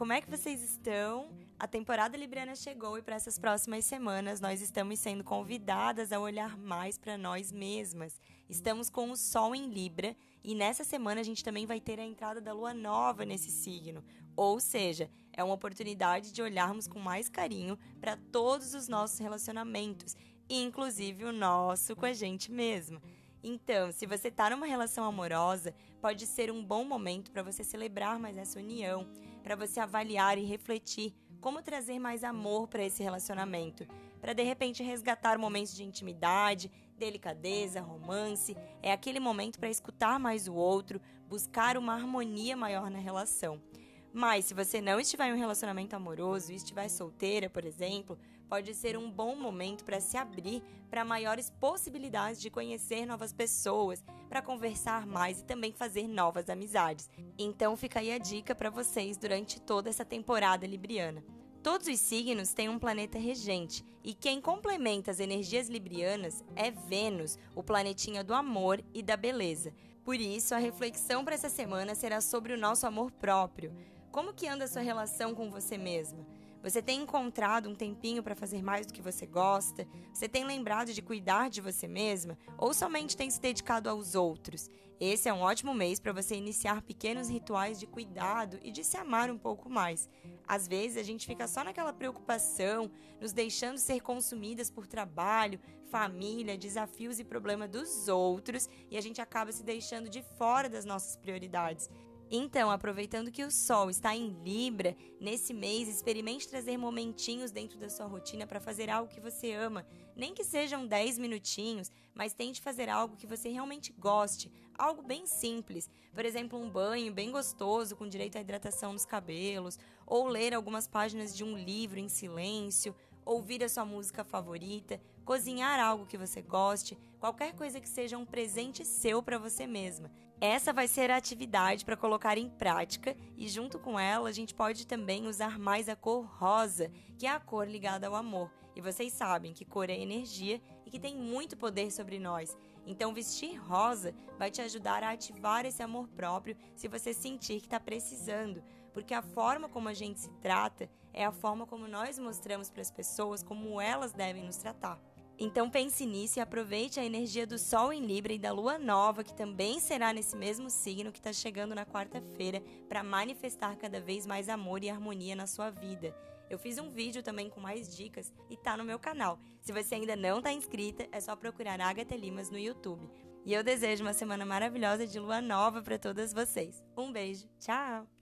como é que vocês estão? A temporada Libriana chegou e para essas próximas semanas nós estamos sendo convidadas a olhar mais para nós mesmas. Estamos com o Sol em Libra e nessa semana a gente também vai ter a entrada da Lua Nova nesse signo. Ou seja, é uma oportunidade de olharmos com mais carinho para todos os nossos relacionamentos, inclusive o nosso com a gente mesma. Então, se você está numa relação amorosa, pode ser um bom momento para você celebrar mais essa união, para você avaliar e refletir como trazer mais amor para esse relacionamento, para de repente resgatar momentos de intimidade, delicadeza, romance. É aquele momento para escutar mais o outro, buscar uma harmonia maior na relação. Mas se você não estiver em um relacionamento amoroso e estiver solteira, por exemplo, pode ser um bom momento para se abrir para maiores possibilidades de conhecer novas pessoas, para conversar mais e também fazer novas amizades. Então fica aí a dica para vocês durante toda essa temporada libriana. Todos os signos têm um planeta regente, e quem complementa as energias librianas é Vênus, o planetinha do amor e da beleza. Por isso, a reflexão para essa semana será sobre o nosso amor próprio. Como que anda a sua relação com você mesma? Você tem encontrado um tempinho para fazer mais do que você gosta? Você tem lembrado de cuidar de você mesma? Ou somente tem se dedicado aos outros? Esse é um ótimo mês para você iniciar pequenos rituais de cuidado e de se amar um pouco mais. Às vezes a gente fica só naquela preocupação, nos deixando ser consumidas por trabalho, família, desafios e problemas dos outros e a gente acaba se deixando de fora das nossas prioridades. Então, aproveitando que o Sol está em Libra, nesse mês experimente trazer momentinhos dentro da sua rotina para fazer algo que você ama. Nem que sejam 10 minutinhos, mas tente fazer algo que você realmente goste, algo bem simples. Por exemplo, um banho bem gostoso com direito à hidratação dos cabelos, ou ler algumas páginas de um livro em silêncio, ouvir a sua música favorita, cozinhar algo que você goste, qualquer coisa que seja um presente seu para você mesma. Essa vai ser a atividade para colocar em prática e junto com ela a gente pode também usar mais a cor rosa, que é a cor ligada ao amor. E vocês sabem que cor é energia que tem muito poder sobre nós. Então vestir rosa vai te ajudar a ativar esse amor próprio se você sentir que está precisando, porque a forma como a gente se trata é a forma como nós mostramos para as pessoas como elas devem nos tratar. Então pense nisso e aproveite a energia do Sol em Libra e da Lua Nova, que também será nesse mesmo signo que está chegando na quarta-feira, para manifestar cada vez mais amor e harmonia na sua vida. Eu fiz um vídeo também com mais dicas e tá no meu canal. Se você ainda não está inscrita, é só procurar Agatha Limas no YouTube. E eu desejo uma semana maravilhosa de lua nova para todas vocês. Um beijo, tchau!